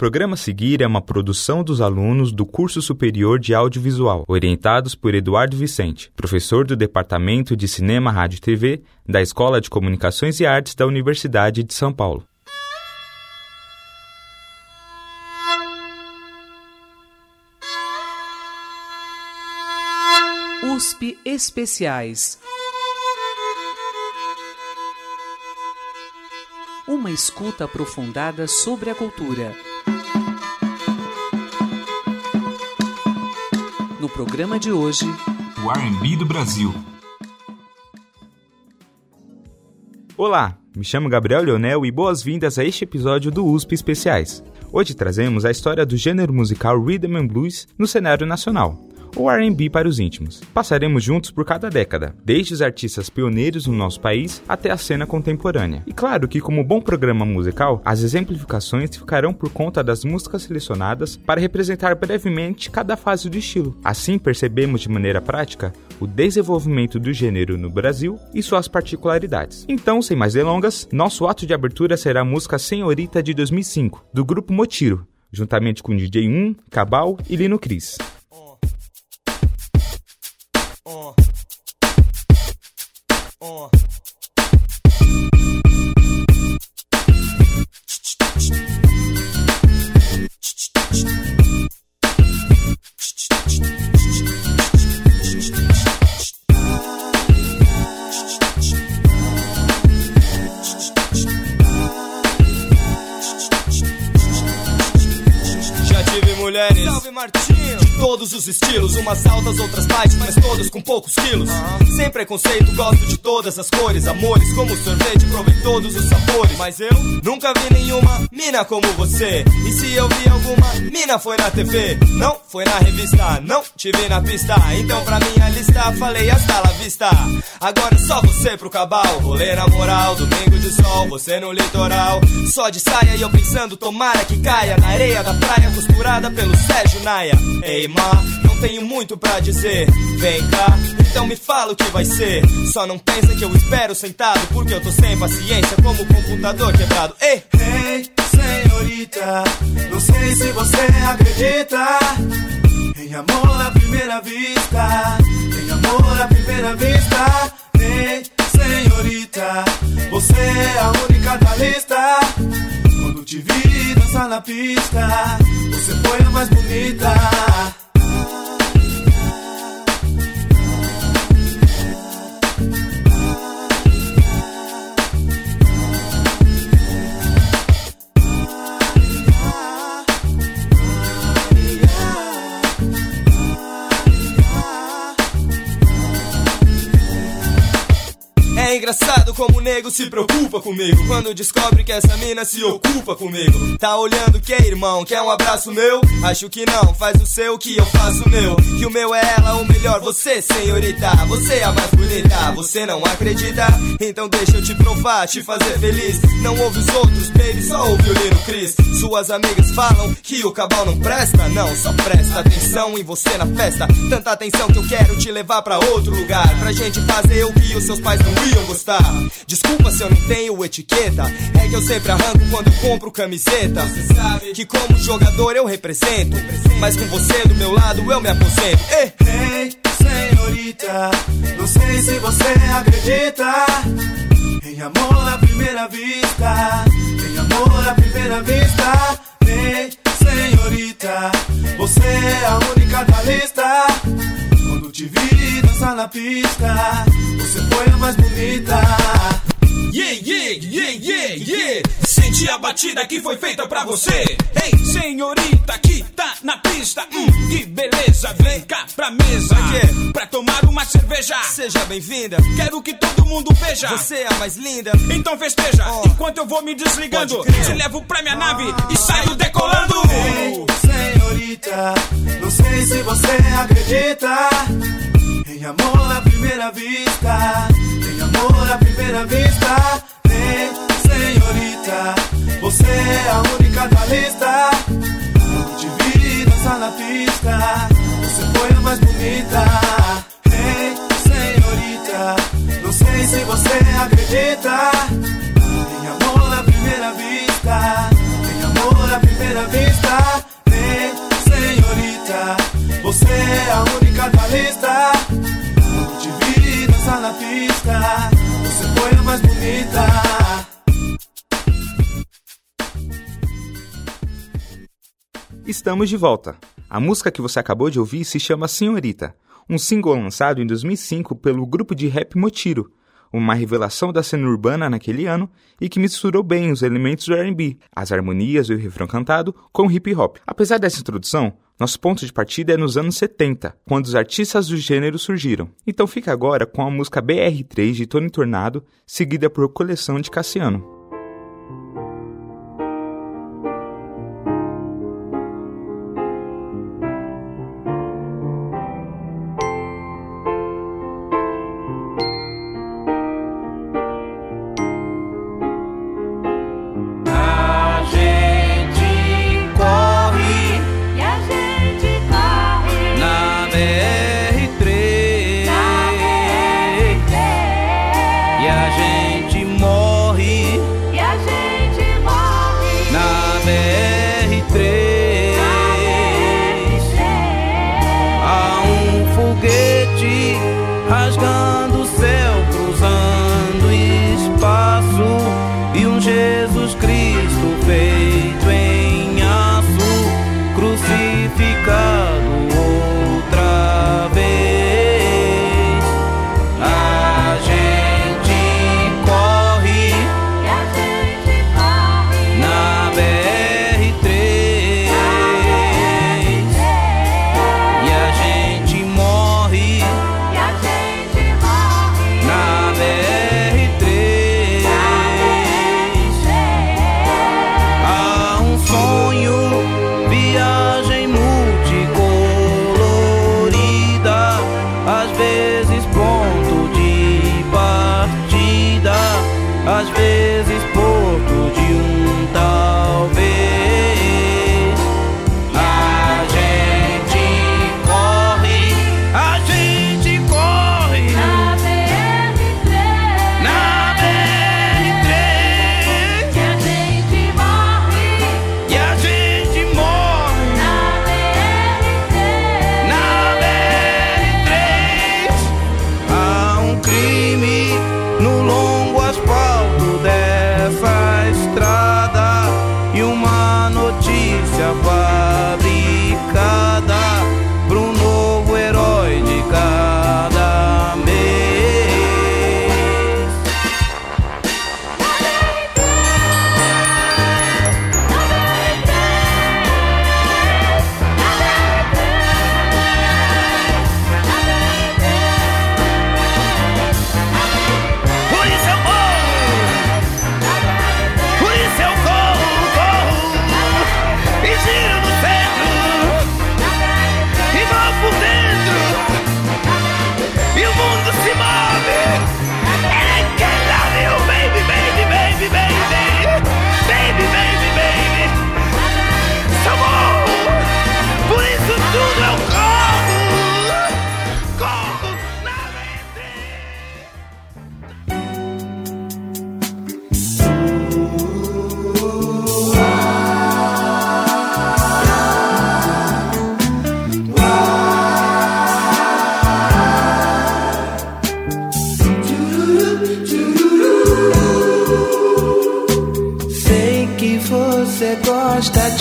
programa seguir é uma produção dos alunos do Curso Superior de Audiovisual, orientados por Eduardo Vicente, professor do Departamento de Cinema, Rádio e TV da Escola de Comunicações e Artes da Universidade de São Paulo. USP Especiais. Uma escuta aprofundada sobre a cultura. Programa de hoje, o R&B do Brasil. Olá, me chamo Gabriel Leonel e boas-vindas a este episódio do USP Especiais. Hoje trazemos a história do gênero musical Rhythm and Blues no cenário nacional ou R&B para os íntimos. Passaremos juntos por cada década, desde os artistas pioneiros no nosso país até a cena contemporânea. E claro que como bom programa musical, as exemplificações ficarão por conta das músicas selecionadas para representar brevemente cada fase do estilo. Assim percebemos de maneira prática o desenvolvimento do gênero no Brasil e suas particularidades. Então, sem mais delongas, nosso ato de abertura será a música Senhorita de 2005, do grupo Motiro, juntamente com DJ 1, Cabal e Lino Cris. Uh. Uh. Já tive mulheres. Salve Martinho! Todos os estilos, umas altas, outras baixas, mas todas com poucos quilos. Sem preconceito, gosto de todas as cores, amores como sorvete, provei todos os sabores. Mas eu nunca vi nenhuma mina como você. E se eu vi alguma mina, foi na TV, não foi na revista, não te vi na pista. Então pra minha lista, falei hasta la vista. Agora é só você pro cabal, rolê na moral, domingo de sol, você no litoral. Só de saia e eu pensando, tomara que caia na areia da praia, costurada pelo Sérgio Naia. Ei, não tenho muito pra dizer. Vem cá, então me fala o que vai ser. Só não pensa que eu espero sentado, porque eu tô sem paciência, como computador quebrado. Ei, hey, senhorita, não sei se você acredita. Em amor à primeira vista, em amor à primeira vista. Ei, senhorita, você é a única da lista. Te vi dançar na pista, você foi a mais bonita. É engraçado como o nego se preocupa comigo. Quando descobre que essa mina se ocupa comigo. Tá olhando que irmão, quer um abraço meu? Acho que não, faz o seu que eu faço o meu. Que o meu é ela, o melhor você, senhorita. Você é a mais bonita, você não acredita? Então deixa eu te provar, te fazer feliz. Não ouve os outros, baby, só ouve o Lino Cris. Suas amigas falam que o cabal não presta. Não, só presta atenção em você na festa. Tanta atenção que eu quero te levar pra outro lugar. Pra gente fazer o que os seus pais não iam gostar. Desculpa se eu não tenho etiqueta. É que eu sempre arranco quando compro camiseta. Você sabe que como jogador eu represento. Mas com você do meu lado eu me aposento. Ei, hey, senhorita, não sei se você acredita. Em amor à primeira vista. Em amor à primeira vista. Ei, senhorita, você é a única da lista. Quando te vi dançar na pista, você foi a mais bonita. Yeah, yeah, yeah, yeah, yeah. Sente a batida que foi feita pra você. Ei, senhorita que tá na pista. Hum, que beleza. Vem cá pra mesa. Pra, pra tomar uma cerveja. Seja bem-vinda. Quero que todo mundo veja. Você é a mais linda. Então festeja. Oh. Enquanto eu vou me desligando. Te levo pra minha nave e saio decolando. Ei, senhorita, não sei se você acredita. Em amor à primeira vista, amor à primeira vista. Vem, senhorita, você é a única da lista. Eu te vi dançar na pista, você foi a mais bonita. Vem, senhorita, não sei se você acredita. Tem amor à primeira vista, tem amor à primeira vista. Vem, senhorita, você é a única da lista dança na pista. Você foi a mais bonita. Estamos de volta. A música que você acabou de ouvir se chama Senhorita, um single lançado em 2005 pelo grupo de rap Motiro, uma revelação da cena urbana naquele ano e que misturou bem os elementos do R&B, as harmonias e o refrão cantado com hip hop. Apesar dessa introdução, nosso ponto de partida é nos anos 70, quando os artistas do gênero surgiram. Então fica agora com a música BR3 de Tony Tornado, seguida por Coleção de Cassiano.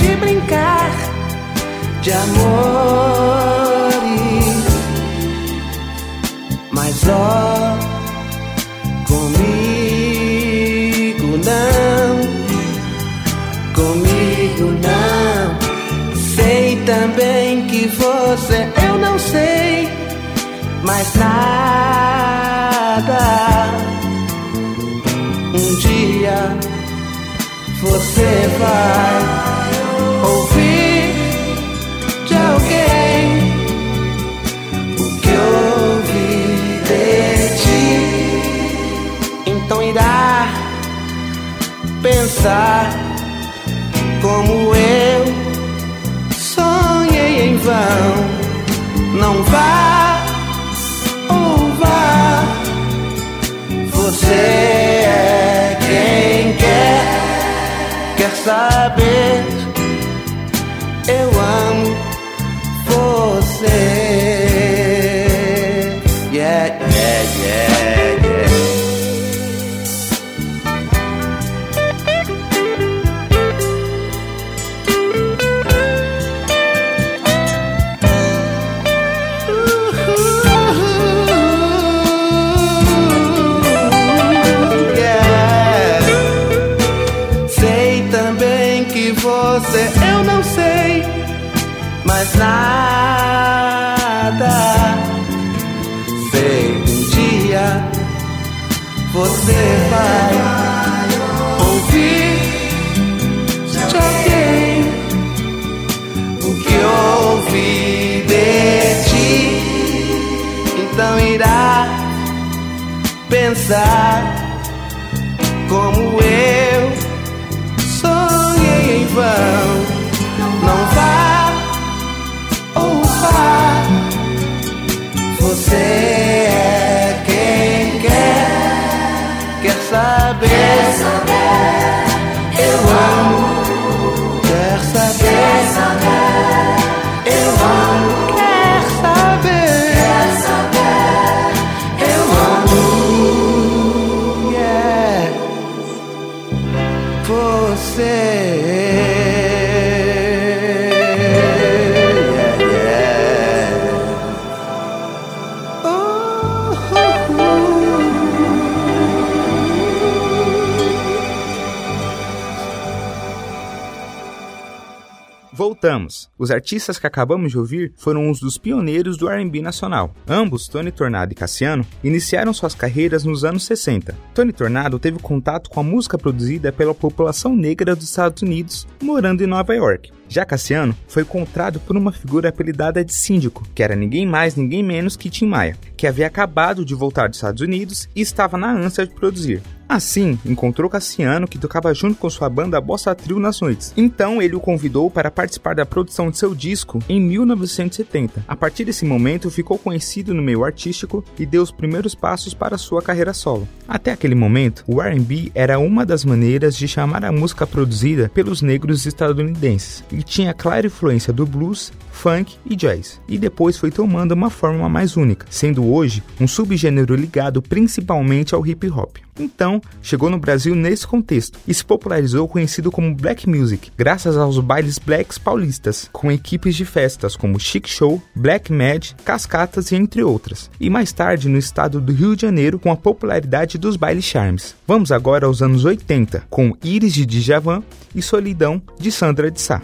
de brincar de amores. Mas ó, comigo não, comigo não. Sei também que você eu não sei mais nada. Um dia você vai. Pensar como eu sonhei em vão. Não vá ou vá, você é quem quer, quer saber. Eu não sei mais nada. Sei que um dia você vai ouvir de alguém o que ouvi de ti. Então irá pensar como eu saber. Os artistas que acabamos de ouvir foram uns dos pioneiros do R&B nacional. Ambos, Tony Tornado e Cassiano, iniciaram suas carreiras nos anos 60. Tony Tornado teve contato com a música produzida pela população negra dos Estados Unidos, morando em Nova York. Já Cassiano foi encontrado por uma figura apelidada de síndico, que era ninguém mais, ninguém menos que Tim Maia, que havia acabado de voltar dos Estados Unidos e estava na ânsia de produzir. Assim, encontrou Cassiano, que tocava junto com sua banda Bossa Trio nas noites. Então, ele o convidou para participar da produção de seu disco em 1970. A partir desse momento, ficou conhecido no meio artístico e deu os primeiros passos para sua carreira solo. Até aquele momento, o R&B era uma das maneiras de chamar a música produzida pelos negros estadunidenses e tinha clara influência do blues, funk e jazz. E depois foi tomando uma forma mais única, sendo hoje um subgênero ligado principalmente ao hip hop. Então, chegou no Brasil nesse contexto e se popularizou conhecido como Black Music, graças aos bailes blacks paulistas, com equipes de festas como Chic Show, Black Mad, Cascatas e entre outras. E mais tarde no estado do Rio de Janeiro com a popularidade dos bailes charmes. Vamos agora aos anos 80, com Iris de Djavan e Solidão de Sandra de Sá.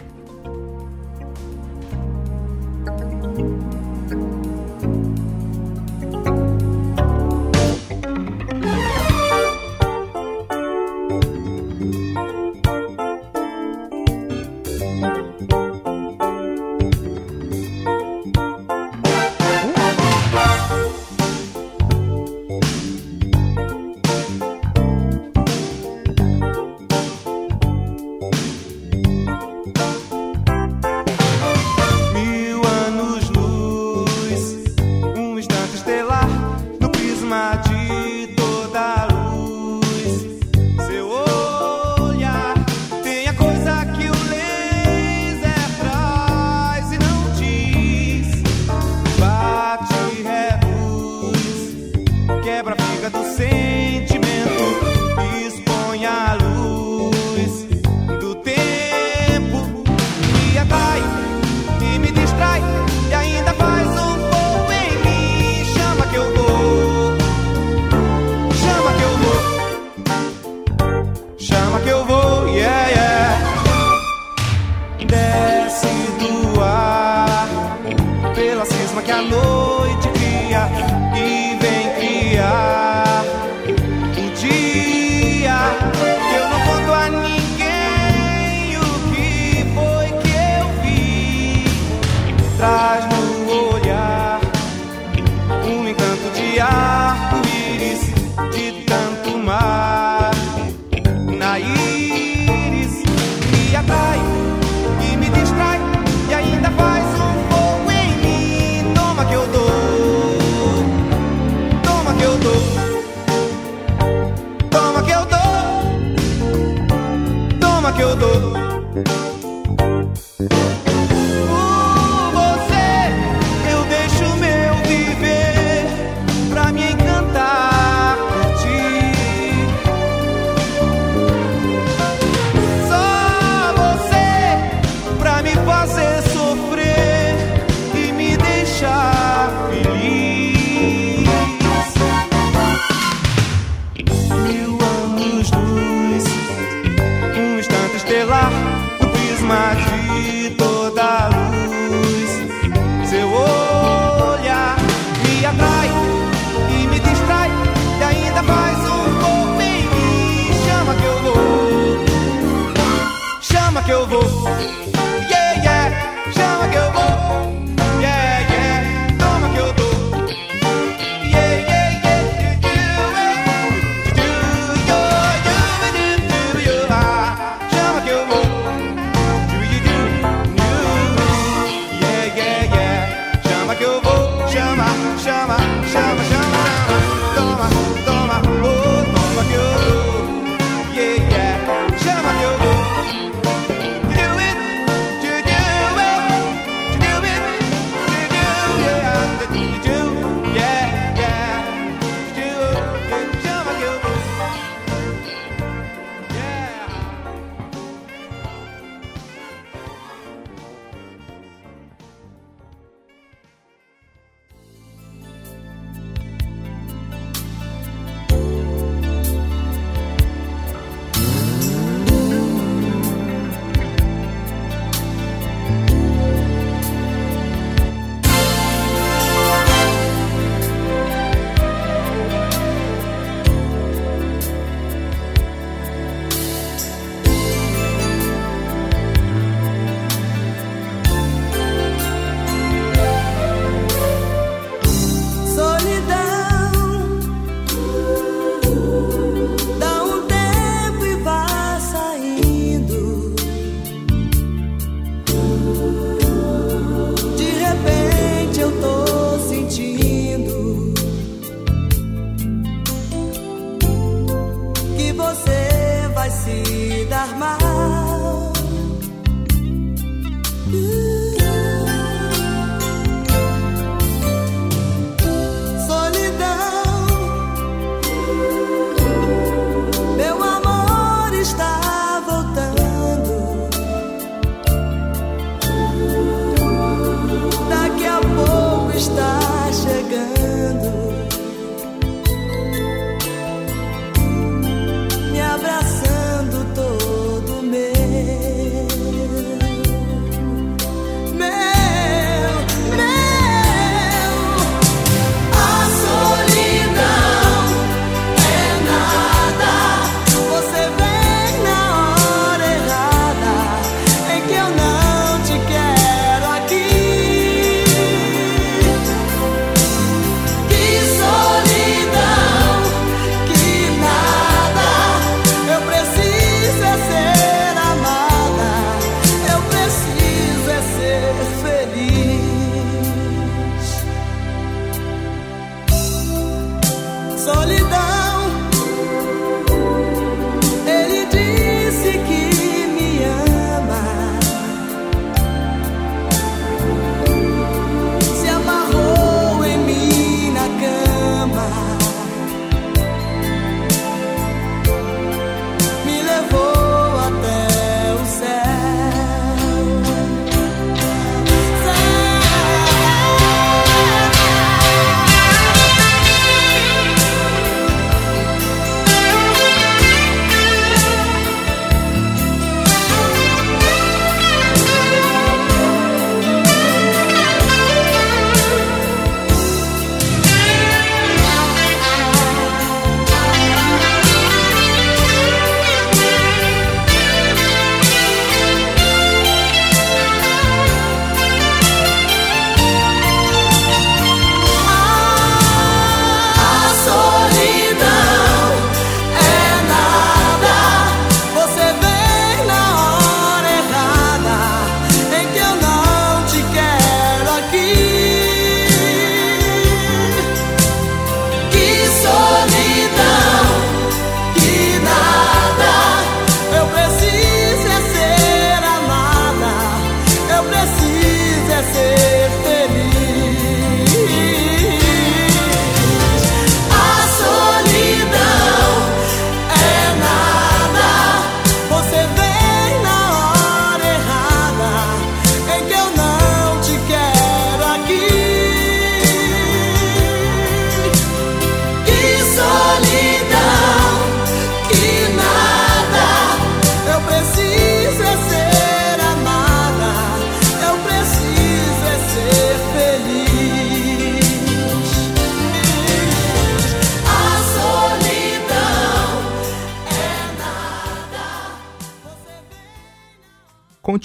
chama que eu vou. Yeah, yeah, chama que eu vou.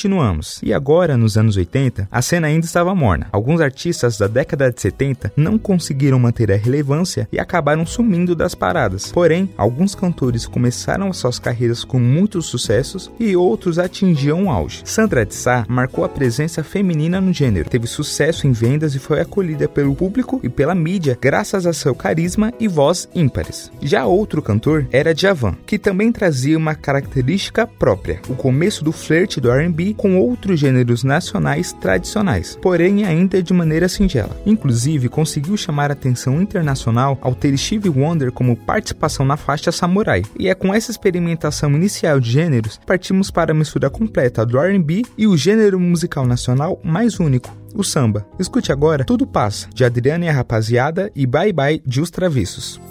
Continuamos. E agora, nos anos 80, a cena ainda estava morna. Alguns artistas da década de 70 não conseguiram manter a relevância e acabaram sumindo das paradas. Porém, alguns cantores começaram suas carreiras com muitos sucessos e outros atingiam o auge. Sandra de Sá marcou a presença feminina no gênero, teve sucesso em vendas e foi acolhida pelo público e pela mídia graças a seu carisma e voz ímpares. Já outro cantor era Djavan, que também trazia uma característica própria, o começo do flerte do R&B Com outros gêneros nacionais tradicionais, porém ainda de maneira singela. Inclusive, conseguiu chamar atenção internacional ao ter Steve Wonder como participação na faixa Samurai. E é com essa experimentação inicial de gêneros, partimos para a mistura completa do R&B e o gênero musical nacional mais único, o samba. Escute agora Tudo Passa, de Adriana e a Rapaziada e Bye Bye de Os Travessos.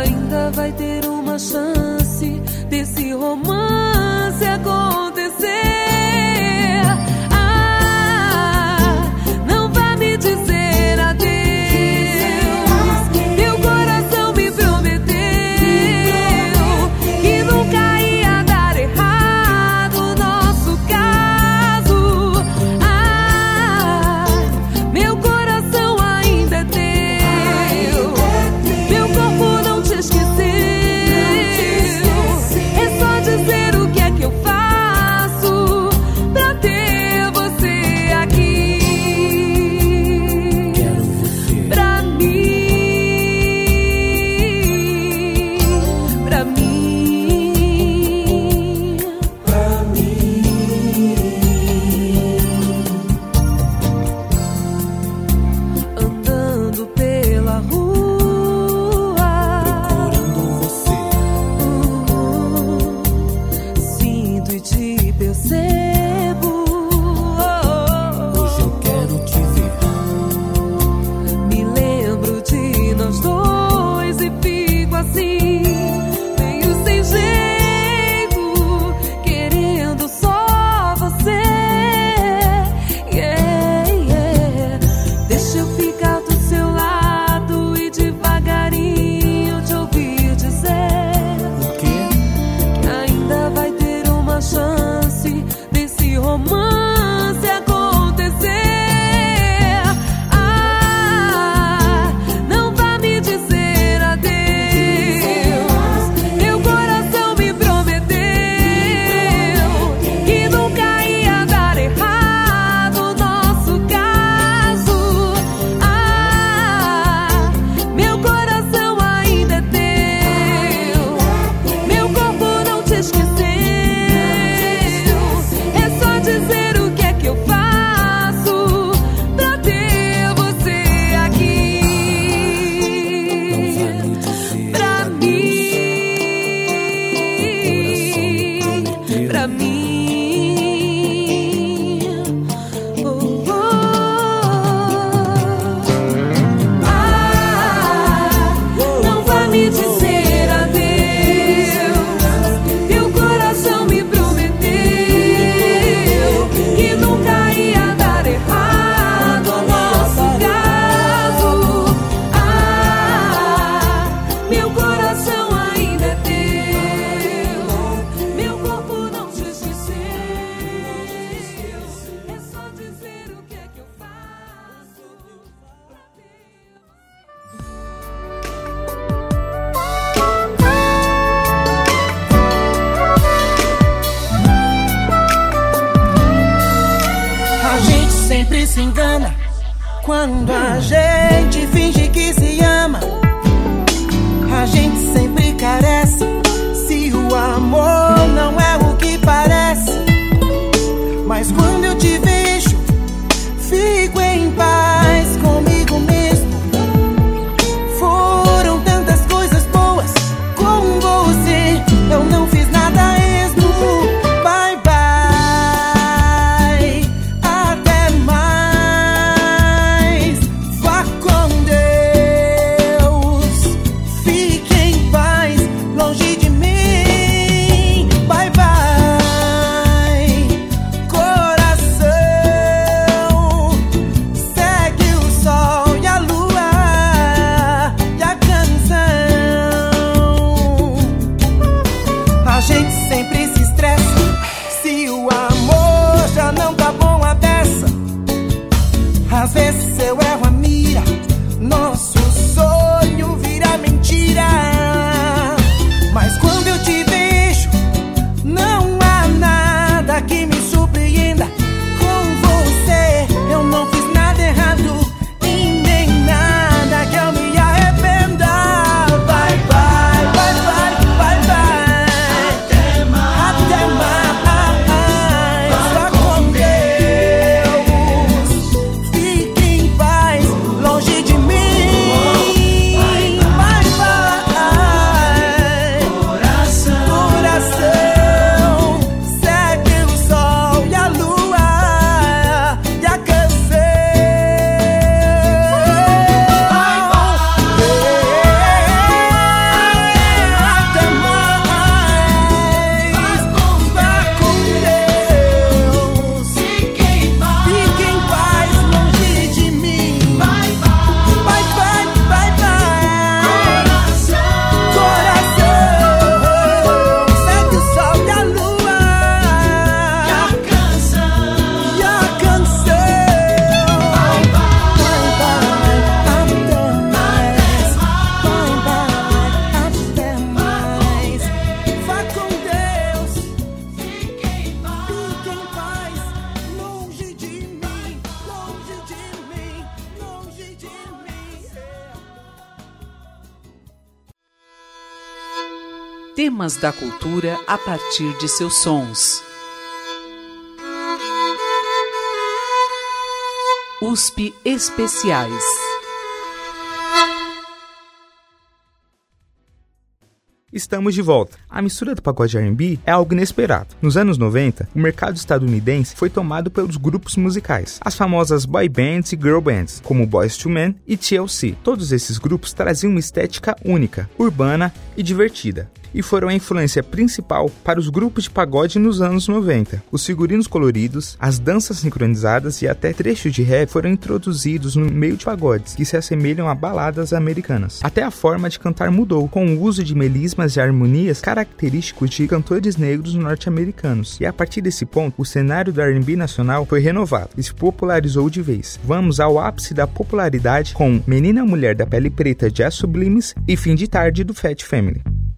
ainda vai ter uma chance desse romance acontecer. Temas da cultura a partir de seus sons. USP Especiais. Estamos de volta. A mistura do pagode R&B é algo inesperado. Nos anos 90, o mercado estadunidense foi tomado pelos grupos musicais, as famosas boy bands e girl bands, como Boys to Men e TLC. Todos esses grupos traziam uma estética única, urbana e divertida e foram a influência principal para os grupos de pagode nos anos 90. Os figurinos coloridos, as danças sincronizadas e até trechos de rap foram introduzidos no meio de pagodes, que se assemelham a baladas americanas. Até a forma de cantar mudou, com o uso de melismas e harmonias característicos de cantores negros norte-americanos. E a partir desse ponto, o cenário do R&B nacional foi renovado e se popularizou de vez. Vamos ao ápice da popularidade com Menina Mulher da Pele Preta de As Sublimes e Fim de Tarde do Fat Family. Essa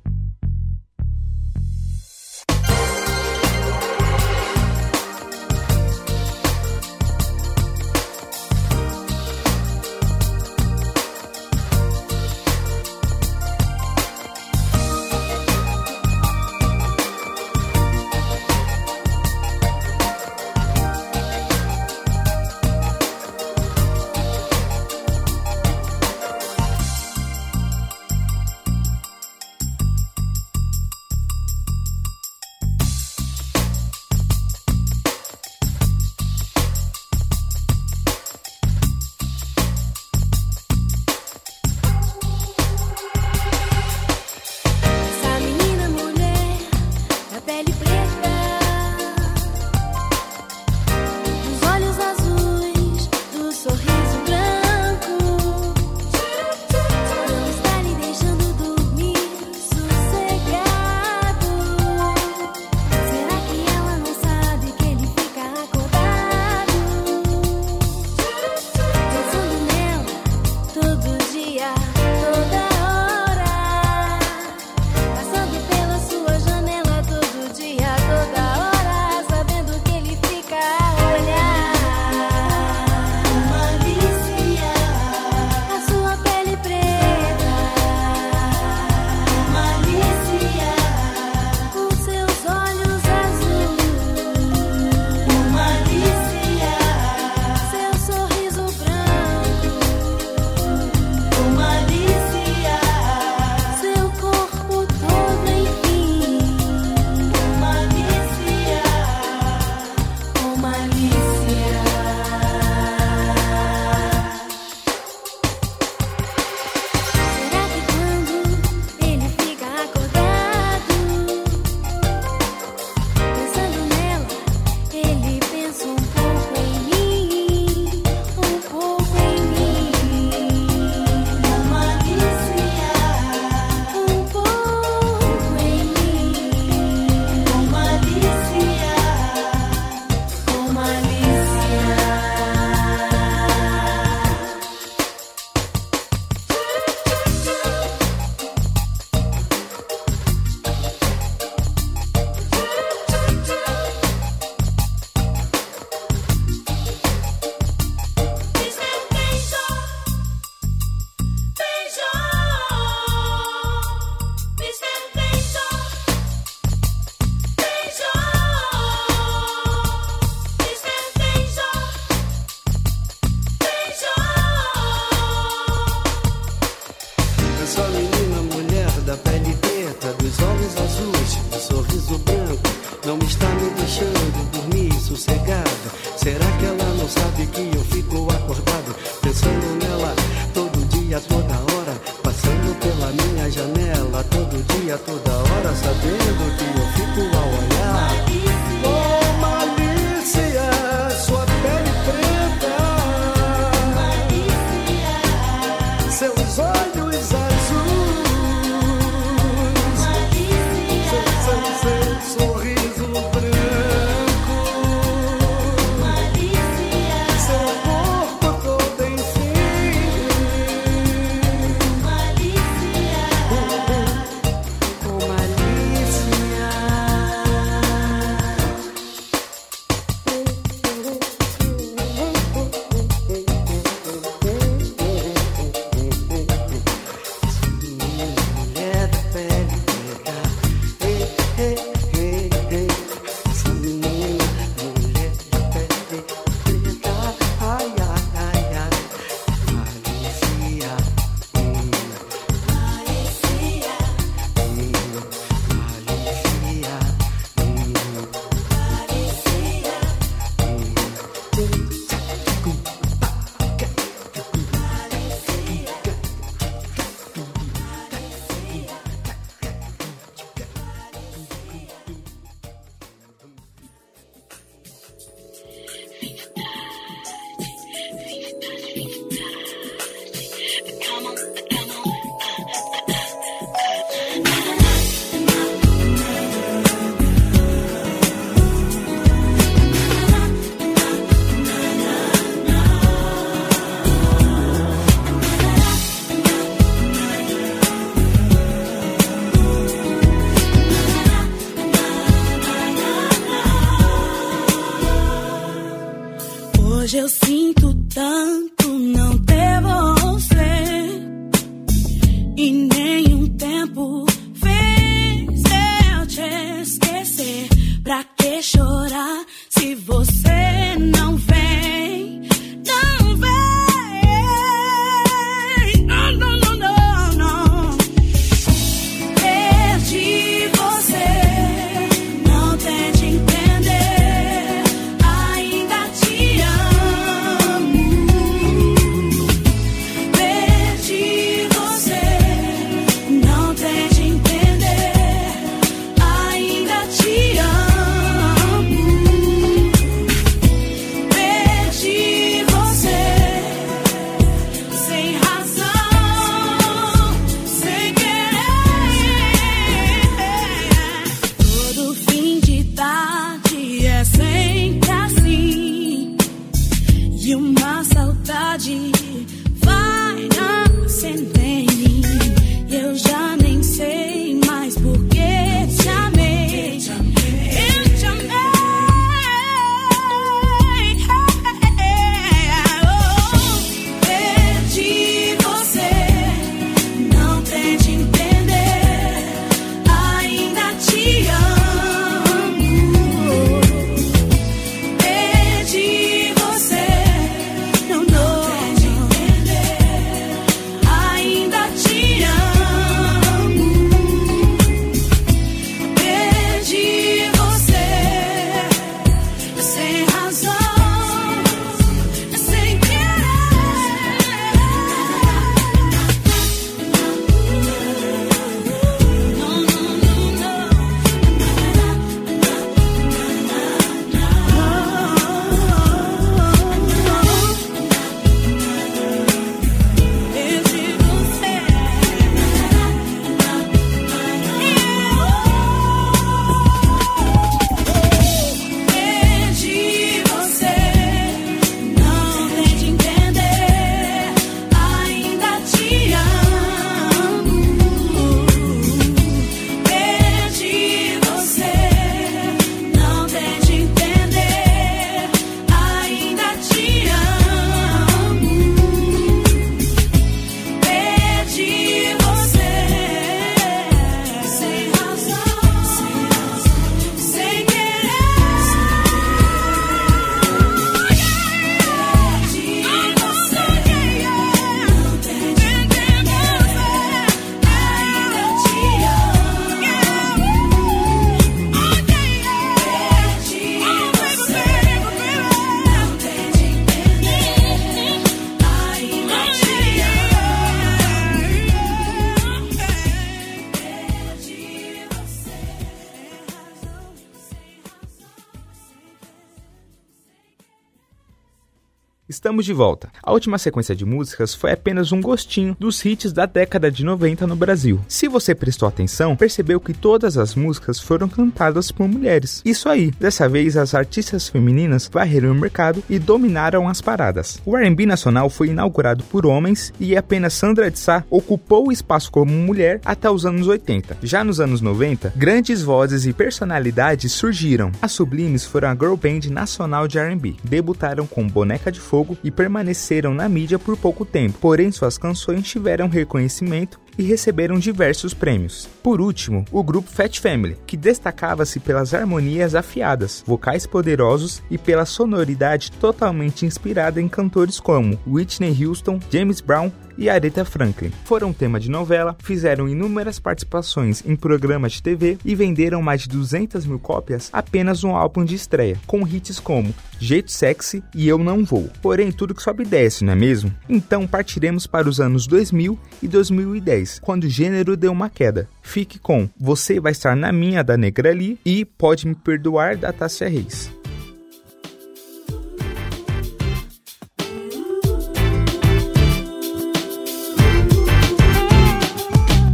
Estamos de volta. A última sequência de músicas foi apenas um gostinho dos hits da década de 90 no Brasil. Se você prestou atenção, percebeu que todas as músicas foram cantadas por mulheres. Isso aí, dessa vez as artistas femininas varreram o mercado e dominaram as paradas. O R&B nacional foi inaugurado por homens e apenas Sandra de Sá ocupou o espaço como mulher até os anos 80. Já nos anos 90, grandes vozes e personalidades surgiram. As Sublimes foram a girl band nacional de R&B. Debutaram com Boneca de Fogo e permaneceram na mídia por pouco tempo, porém suas canções tiveram reconhecimento e receberam diversos prêmios. Por último, o grupo Fat Family, que destacava-se pelas harmonias afiadas, vocais poderosos e pela sonoridade totalmente inspirada em cantores como Whitney Houston, James Brown e Aretha Franklin. Foram tema de novela, fizeram inúmeras participações em programas de TV e venderam mais de 200 mil cópias apenas no álbum de estreia, com hits como Jeito Sexy e Eu Não Vou. Porém, tudo que sobe desce, não é mesmo? Então partiremos para os anos 2000 e 2010, quando o gênero deu uma queda. Fique com Você Vai Estar Na Minha da Negra Lee e Pode Me Perdoar da Tássia Reis.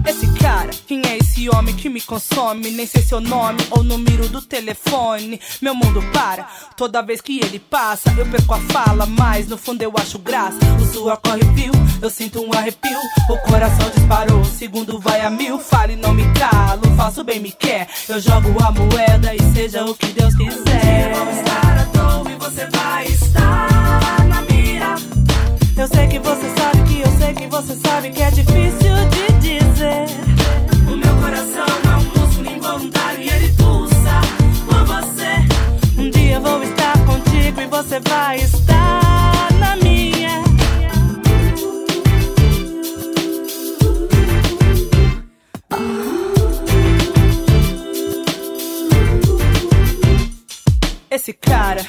Esse cara, quem é esse homem que me consome? Nem sei seu nome ou número do telefone. Meu mundo para, toda vez que ele passa, eu perco a fala, mas no fundo eu acho graça. O suor corre fio, eu sinto um arrepio. O coração disparou, o segundo vai a mil. Fale, não me calo, faço bem, me quer. Eu jogo a moeda e seja o que Deus quiser. Vamos estar à toa e você vai estar na mira. Eu sei que você sabe que eu sei que você sabe que é difícil de dizer. Você. Vai estar na minha. Esse cara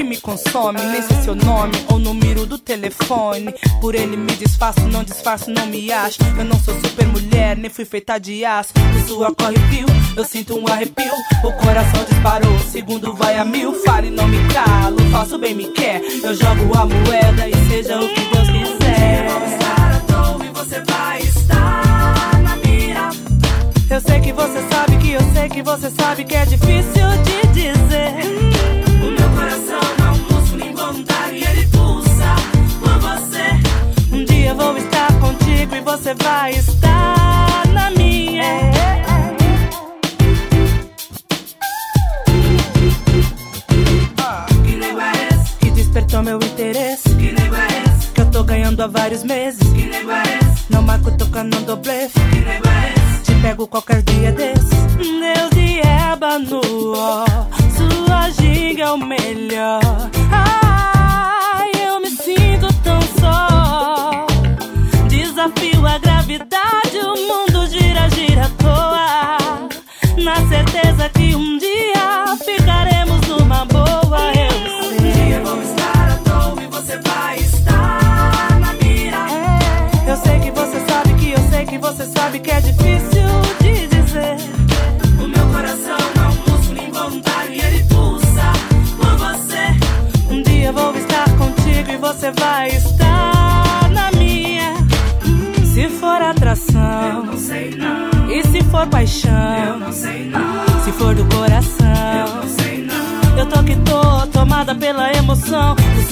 que me consome, nem sei seu nome ou número do telefone. Por ele me disfarço, não disfarço, não me acho. Eu não sou super mulher, nem fui feita de aço. O suor corre fio, eu sinto um arrepio. O coração disparou, segundo vai a mil. Fale, não me calo, faço bem, me quer. Eu jogo a moeda e seja o que Deus quiser. Vamos estar à toa e você vai estar na mira. Eu sei que você sabe que eu sei que você sabe que é difícil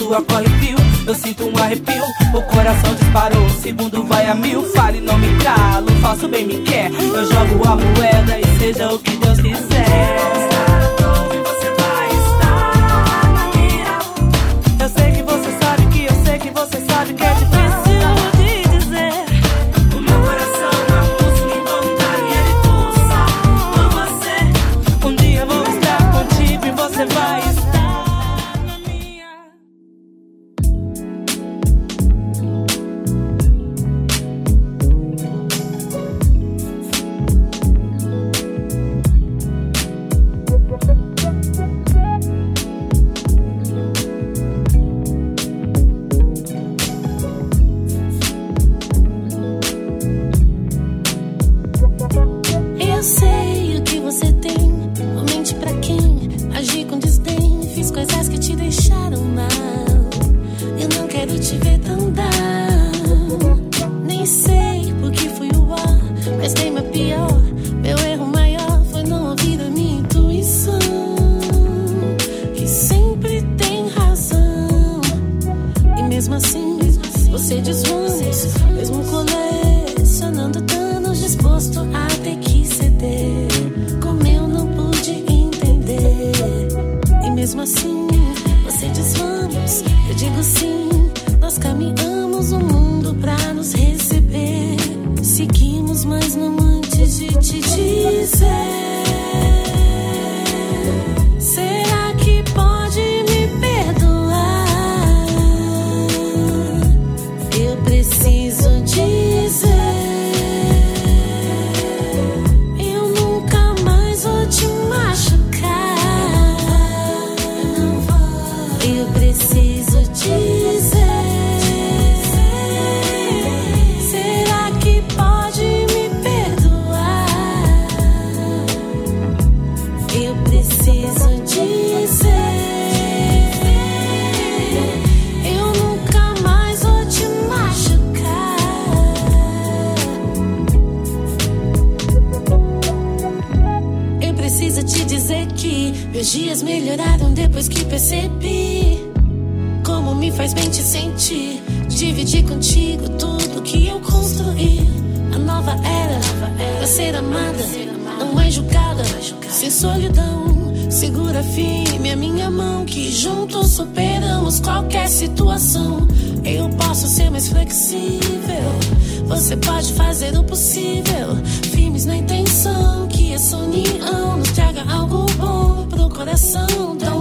emoção. O suor corre fio, eu sinto um arrepio. O coração disparou, o segundo vai a mil. Fale, não me calo, faço bem, me quer. Eu jogo a moeda e seja o que Deus quiser. Juntos superamos qualquer situação. Eu posso ser mais flexível. Você pode fazer o possível. Firmes na intenção que essa união nos traga algo bom pro coração. Dá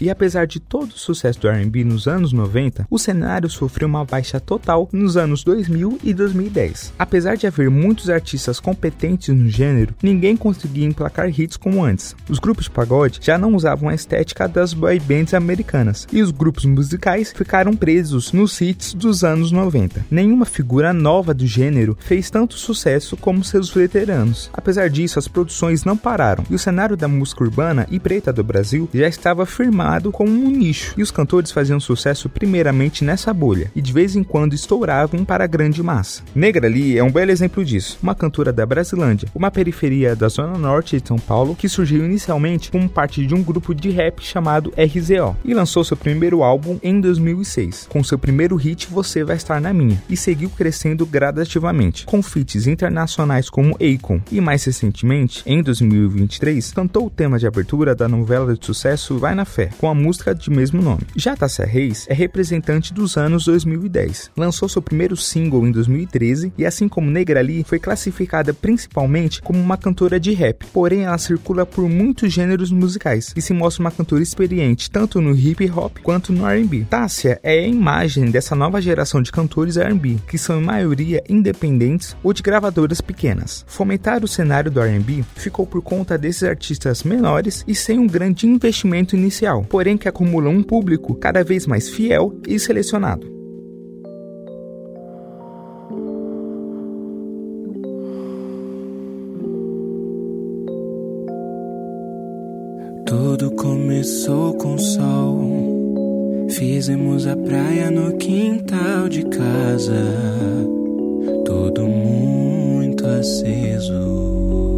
E apesar de todo o sucesso do R&B nos anos 90, o cenário sofreu uma baixa total nos anos 2000 e 2010. Apesar de haver muitos artistas competentes no gênero, ninguém conseguia emplacar hits como antes. Os grupos de pagode já não usavam a estética das boy bands americanas, e os grupos musicais ficaram presos nos hits dos anos 90. Nenhuma figura nova do gênero fez tanto sucesso como seus veteranos. Apesar disso, as produções não pararam, e o cenário da música urbana e preta do Brasil já estava firmado como um nicho, e os cantores faziam sucesso primeiramente nessa bolha, e de vez em quando estouravam para a grande massa. Negra Lee é um belo exemplo disso, uma cantora da Brasilândia, uma periferia da zona norte de São Paulo, que surgiu inicialmente como parte de um grupo de rap chamado RZO, e lançou seu primeiro álbum em 2006, com seu primeiro hit Você Vai Estar Na Minha, e seguiu crescendo gradativamente, com feats internacionais como Akon, e mais recentemente, em 2023, cantou o tema de abertura da novela de sucesso Vai na Fé, com a música de mesmo nome. Já Tássia Reis é representante dos anos 2010. Lançou seu primeiro single em 2013 e, assim como Negra Lee, foi classificada principalmente como uma cantora de rap, porém ela circula por muitos gêneros musicais e se mostra uma cantora experiente tanto no hip hop quanto no R&B. Tássia é a imagem dessa nova geração de cantores R&B, que são em maioria independentes ou de gravadoras pequenas. Fomentar o cenário do R&B ficou por conta desses artistas menores e sem um grande investimento inicial, porém que acumulam um público cada vez mais fiel e selecionado. Tudo começou com sol. Fizemos a praia no quintal de casa. Tudo muito aceso.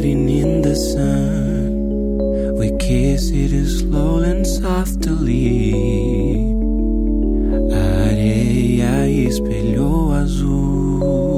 Body in the sun. We kiss it slowly and softly. A areia espelhou azul.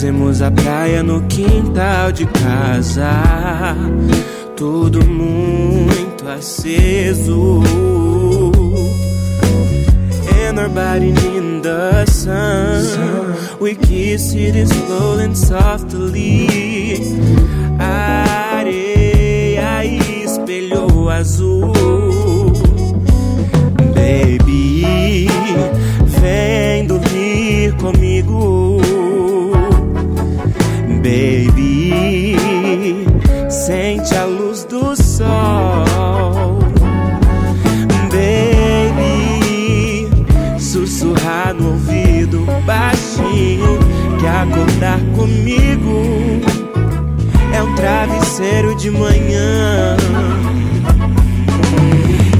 Fizemos a praia no quintal de casa. Tudo muito aceso. And our body in the sun. We kiss it slow and softly. A areia espelhou azul. Baby, vem dormir comigo. noite à luz do sol. Baby, sussurrar no ouvido baixinho que acordar comigo é um travesseiro de manhã.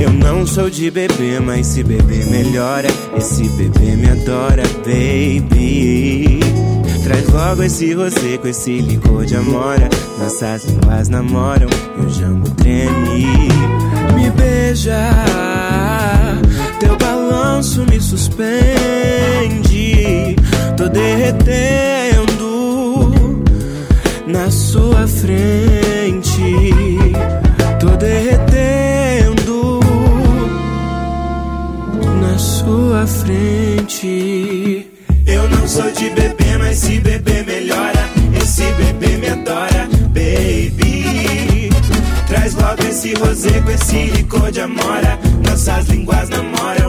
Eu não sou de bebê, mas se beber melhora. Esse bebê me adora, baby. Traz logo esse rosé com esse licor de amora. Nossas línguas namoram e o jambo treme. Me beija, teu balanço me suspende. Tô derretendo na sua frente. Tô derretendo na sua frente. Eu não sou de bebê esse bebê melhora, esse bebê me adora, baby. Traz logo esse rosé com esse licor de amora, nossas línguas namoram.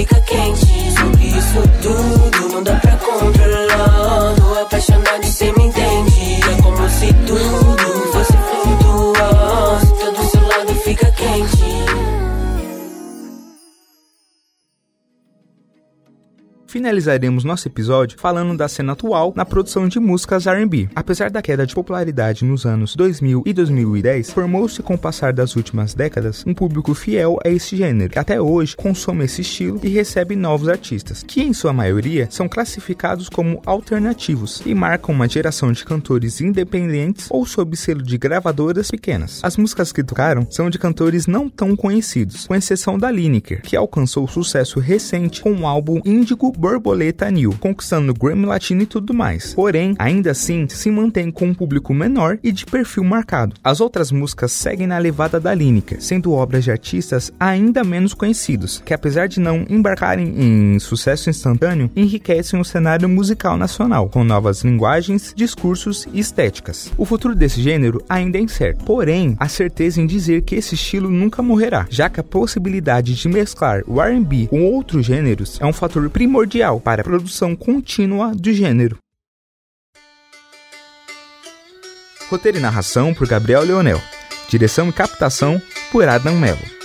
Africa King. Finalizaremos nosso episódio falando da cena atual na produção de músicas R&B. Apesar da queda de popularidade nos anos 2000 e 2010, formou-se com o passar das últimas décadas um público fiel a esse gênero, que até hoje consome esse estilo e recebe novos artistas, que em sua maioria são classificados como alternativos e marcam uma geração de cantores independentes ou sob selo de gravadoras pequenas. As músicas que tocaram são de cantores não tão conhecidos, com exceção da Lineker, que alcançou sucesso recente com o álbum Índigo Borboleta New, conquistando Grammy Latino e tudo mais. Porém, ainda assim, se mantém com um público menor e de perfil marcado. As outras músicas seguem na levada da Lineker, sendo obras de artistas ainda menos conhecidos, que apesar de não embarcarem em sucesso instantâneo, enriquecem o cenário musical nacional, com novas linguagens, discursos e estéticas. O futuro desse gênero ainda é incerto, porém, há certeza em dizer que esse estilo nunca morrerá, já que a possibilidade de mesclar o R&B com outros gêneros é um fator primordial para a produção contínua do gênero. Roteiro e narração por Gabriel Leonel. Direção e captação por Adam Mello.